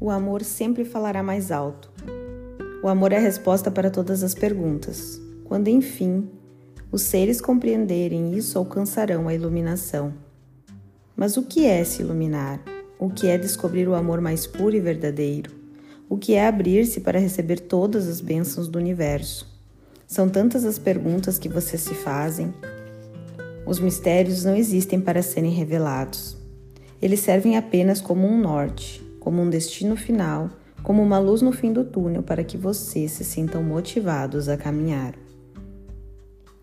o amor sempre falará mais alto. O amor é a resposta para todas as perguntas. Quando, enfim, os seres compreenderem isso, alcançarão a iluminação. Mas o que é se iluminar? O que é descobrir o amor mais puro e verdadeiro? O que é abrir-se para receber todas as bênçãos do universo? São tantas as perguntas que vocês se fazem. Os mistérios não existem para serem revelados. Eles servem apenas como um norte, como um destino final, como uma luz no fim do túnel para que vocês se sintam motivados a caminhar.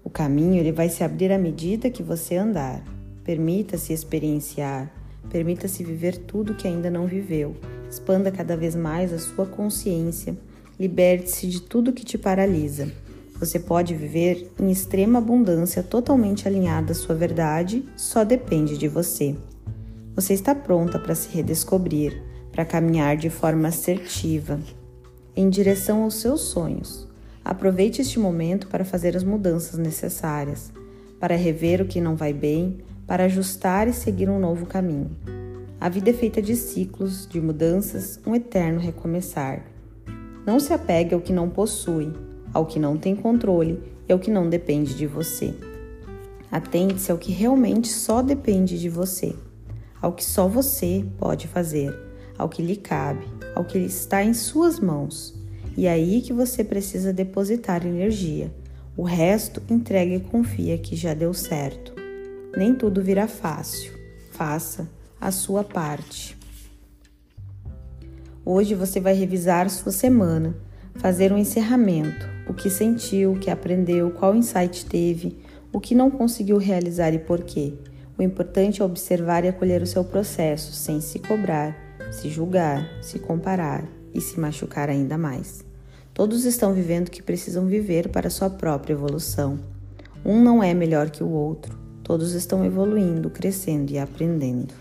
O caminho ele vai se abrir à medida que você andar. Permita-se experienciar, permita-se viver tudo que ainda não viveu. Expanda cada vez mais a sua consciência, liberte-se de tudo que te paralisa. Você pode viver em extrema abundância, totalmente alinhada à sua verdade, só depende de você. Você está pronta para se redescobrir, para caminhar de forma assertiva em direção aos seus sonhos. Aproveite este momento para fazer as mudanças necessárias, para rever o que não vai bem, para ajustar e seguir um novo caminho. A vida é feita de ciclos, de mudanças, um eterno recomeçar. Não se apegue ao que não possui, ao que não tem controle e ao que não depende de você. Atente-se ao que realmente só depende de você ao que só você pode fazer, ao que lhe cabe, ao que está em suas mãos. E é aí que você precisa depositar energia. O resto entrega e confia que já deu certo. Nem tudo virá fácil. Faça a sua parte. Hoje você vai revisar sua semana, fazer um encerramento, o que sentiu, o que aprendeu, qual insight teve, o que não conseguiu realizar e por quê. O importante é observar e acolher o seu processo, sem se cobrar, se julgar, se comparar e se machucar ainda mais. Todos estão vivendo o que precisam viver para sua própria evolução. Um não é melhor que o outro. Todos estão evoluindo, crescendo e aprendendo.